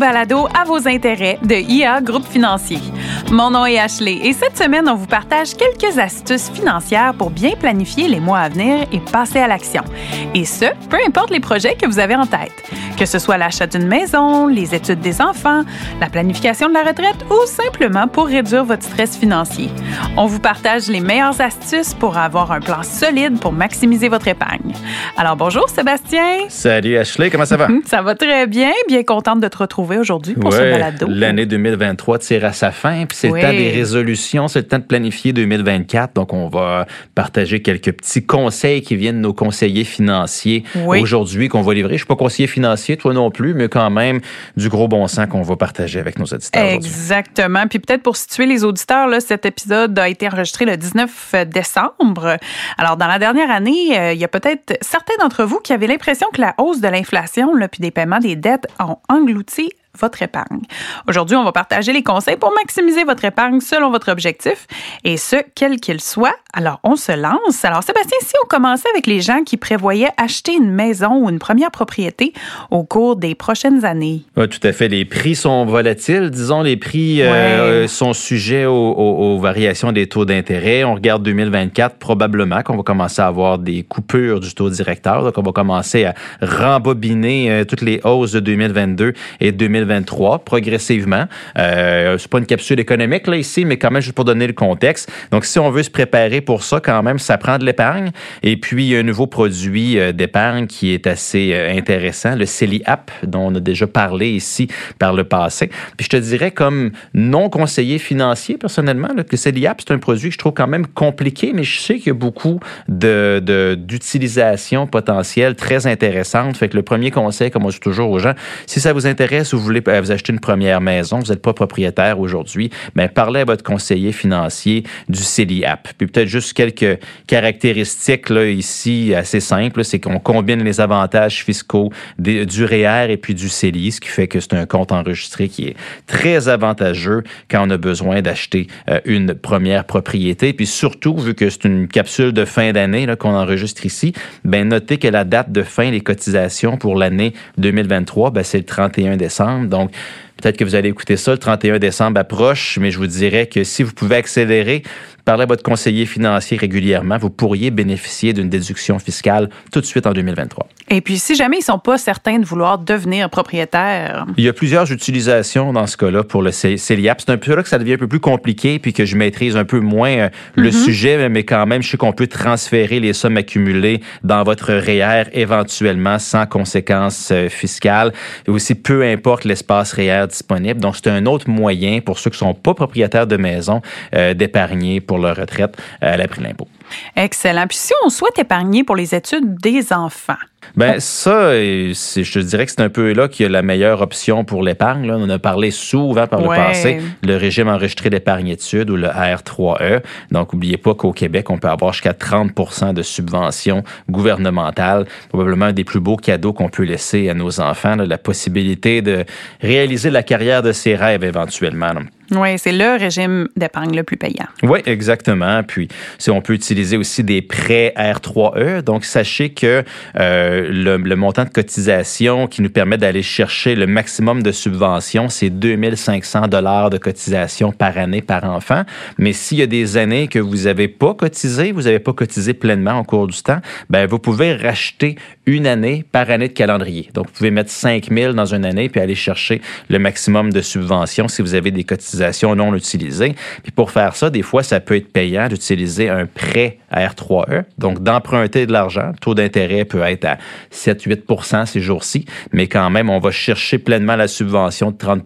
balado à vos intérêts de IA Groupe Financier. Mon nom est Ashley et cette semaine, on vous partage quelques astuces financières pour bien planifier les mois à venir et passer à l'action. Et ce, peu importe les projets que vous avez en tête. Que ce soit l'achat d'une maison, les études des enfants, la planification de la retraite ou simplement pour réduire votre stress financier. On vous partage les meilleures astuces pour avoir un plan solide pour maximiser votre épargne. Alors bonjour Sébastien. Salut Ashley, comment ça va? ça va très bien, bien contente de te retrouver aujourd'hui pour ce balado. L'année 2023 tire à sa fin, puis c'est le temps des résolutions, c'est le temps de planifier 2024. Donc on va partager quelques petits conseils qui viennent de nos conseillers financiers aujourd'hui qu'on va livrer. Je suis pas conseiller financier toi non plus, mais quand même du gros bon sens qu'on va partager avec nos auditeurs. Exactement. Puis peut-être pour situer les auditeurs, là, cet épisode a été enregistré le 19 décembre. Alors, dans la dernière année, euh, il y a peut-être certains d'entre vous qui avaient l'impression que la hausse de l'inflation puis des paiements des dettes ont englouti votre épargne. Aujourd'hui, on va partager les conseils pour maximiser votre épargne selon votre objectif et ce, quel qu'il soit. Alors, on se lance. Alors, Sébastien, si on commençait avec les gens qui prévoyaient acheter une maison ou une première propriété au cours des prochaines années? Oui, tout à fait. Les prix sont volatiles. Disons, les prix euh, sont sujets aux, variations des taux d'intérêt. On regarde 2024, probablement qu'on va commencer à avoir des coupures du taux directeur. Donc, on va commencer à rembobiner euh, toutes les hausses de 2022 et 2023 2023 progressivement. Euh, c'est pas une capsule économique là ici, mais quand même juste pour donner le contexte. Donc si on veut se préparer pour ça, quand même, ça prend de l'épargne. Et puis il y a un nouveau produit euh, d'épargne qui est assez euh, intéressant, le CELI App, dont on a déjà parlé ici par le passé. Puis je te dirais comme non conseiller financier personnellement, là, que CELI App c'est un produit que je trouve quand même compliqué, mais je sais qu'il y a beaucoup de d'utilisation potentielle très intéressante. Fait que le premier conseil, comme on dit toujours aux gens, si ça vous intéresse ou vous voulez euh, vous acheter une première maison, vous n'êtes pas propriétaire aujourd'hui, mais parlez à votre conseiller financier du CELIAP. Puis peut-être juste quelques caractéristiques là, ici assez simples, c'est qu'on combine les avantages fiscaux du REER e et puis du CELI, ce qui fait que c'est un compte enregistré qui est très avantageux quand on a besoin d'acheter euh, une première propriété. Puis surtout, vu que c'est une capsule de fin d'année qu'on enregistre ici, ben notez que la date de fin des cotisations pour l'année 2023, ben, c'est le 31 décembre. Donc, peut-être que vous allez écouter ça, le 31 décembre approche, mais je vous dirais que si vous pouvez accélérer, parlez à votre conseiller financier régulièrement, vous pourriez bénéficier d'une déduction fiscale tout de suite en 2023. Et puis, si jamais ils ne sont pas certains de vouloir devenir propriétaires. Il y a plusieurs utilisations dans ce cas-là pour le CELIAP. C'est un peu là que ça devient un peu plus compliqué puis que je maîtrise un peu moins euh, le mm-hmm. sujet, mais quand même, je sais qu'on peut transférer les sommes accumulées dans votre REER éventuellement sans conséquences euh, fiscales et aussi peu importe l'espace REER disponible. Donc, c'est un autre moyen pour ceux qui ne sont pas propriétaires de maison euh, d'épargner pour leur retraite à l'abri de l'impôt. Excellent. Puis si on souhaite épargner pour les études des enfants, ben ça, je te dirais que c'est un peu là qu'il y a la meilleure option pour l'épargne. On en a parlé souvent par le passé, le régime enregistré d'épargne études ou le R3E. Donc, n'oubliez pas qu'au Québec, on peut avoir jusqu'à 30 de subventions gouvernementales. Probablement un des plus beaux cadeaux qu'on peut laisser à nos enfants, la possibilité de réaliser la carrière de ses rêves éventuellement. Oui, c'est le régime d'épargne le plus payant. Oui, exactement. Puis, si on peut utiliser aussi des prêts R3E. Donc, sachez que euh, le, montant de cotisation qui nous permet d'aller chercher le maximum de subventions, c'est 2500 dollars de cotisation par année par enfant. Mais s'il y a des années que vous n'avez pas cotisé, vous n'avez pas cotisé pleinement au cours du temps, ben vous pouvez racheter une année par année de calendrier. Donc, vous pouvez mettre 5000 dans une année puis aller chercher le maximum de subventions si vous avez des cotisations non utilisées. Puis pour faire ça, des fois, ça peut être payant d'utiliser un prêt à R3E, donc d'emprunter de l'argent. Le taux d'intérêt peut être à 7-8 ces jours-ci, mais quand même, on va chercher pleinement la subvention de 30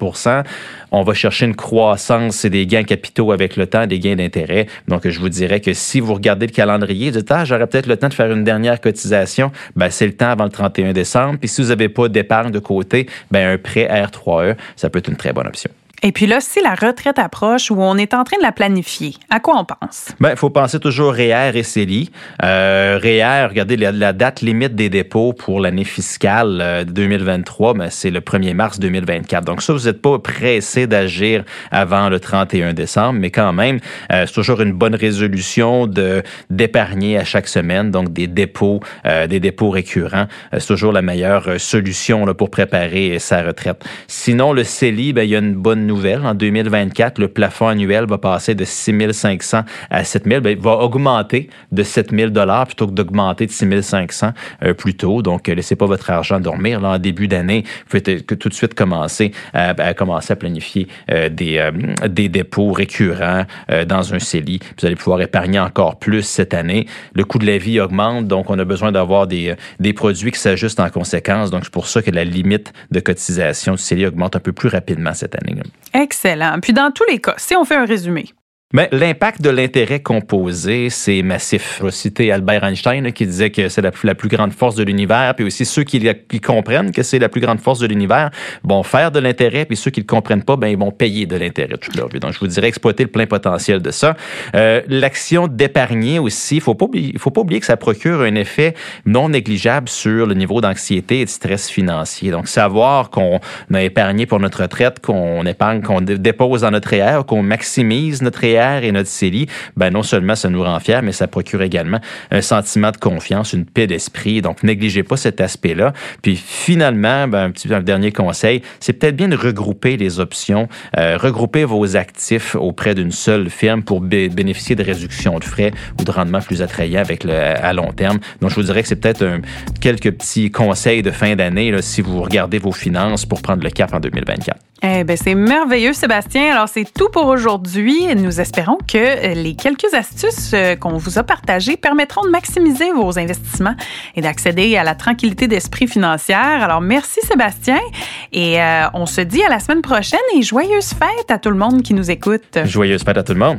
On va chercher une croissance et des gains capitaux avec le temps, des gains d'intérêt. Donc, je vous dirais que si vous regardez le calendrier, vous dites, ah, j'aurais peut-être le temps de faire une dernière cotisation, ben, c'est le temps avant le 31 décembre. Puis si vous n'avez pas d'épargne de côté, ben, un prêt R3E, ça peut être une très bonne option. Et puis là, si la retraite approche ou on est en train de la planifier, à quoi on pense? Bien, il faut penser toujours REER et CELI. Euh, REER, regardez la, date limite des dépôts pour l'année fiscale 2023, euh, ben, c'est le 1er mars 2024. Donc ça, vous n'êtes pas pressé d'agir avant le 31 décembre, mais quand même, euh, c'est toujours une bonne résolution de d'épargner à chaque semaine, donc des dépôts, euh, des dépôts récurrents. Euh, c'est toujours la meilleure solution là, pour préparer sa retraite. Sinon, le CELI, ben, il y a une bonne nouvelle en 2024, le plafond annuel va passer de 6 500 à 7 000. il va augmenter de 7 000 plutôt que d'augmenter de 6 500 euh, plus tôt. Donc, euh, laissez pas votre argent dormir. Là, en début d'année, vous pouvez tout de suite commencer à, commencer à planifier euh, des, des dépôts récurrents dans un CELI. Vous allez pouvoir épargner encore plus cette année. Le coût de la vie augmente, donc on a besoin d'avoir des, des produits qui s'ajustent en conséquence. Donc, c'est pour ça que la limite de cotisation du CELI augmente un peu plus rapidement cette année. Excellent. Puis dans tous les cas, si on fait un résumé, mais l'impact de l'intérêt composé, c'est massif. Je vais citer Albert Einstein qui disait que c'est la, plus grande force de l'univers, puis aussi ceux qui, comprennent que c'est la plus grande force de l'univers vont faire de l'intérêt, puis ceux qui ne le comprennent pas, ben ils vont payer de l'intérêt toute leur vie. Donc je vous dirais exploiter le plein potentiel de ça. Euh, L'action d'épargner aussi, faut pas il faut pas oublier que ça procure un effet non négligeable sur le niveau d'anxiété et de stress financier. Donc savoir qu'on a épargné pour notre retraite, qu'on épargne, qu'on dépose dans notre REER, qu'on maximise notre REER et notre CELI, ben non seulement ça nous rend fiers, mais ça procure également un sentiment de confiance, une paix d'esprit. Donc, négligez pas cet aspect-là. Puis finalement, ben, un petit un dernier conseil, c'est peut-être bien de regrouper les options, euh, regrouper vos actifs auprès d'une seule firme pour bénéficier de réductions de frais ou de rendements plus attrayants avec le, à long terme. Donc, je vous dirais que c'est peut-être quelques petits conseils de fin d'année si vous regardez vos finances pour prendre le cap en 2024. Eh ben, c'est merveilleux, Sébastien. Alors, c'est tout pour aujourd'hui. Nous espérons que euh, les quelques astuces euh, qu'on vous a partagées permettront de maximiser vos investissements et d'accéder à la tranquillité d'esprit financière. Alors, merci, Sébastien. Et euh, on se dit à la semaine prochaine et joyeuses fêtes à tout le monde qui nous écoute. Joyeuses fêtes à tout le monde.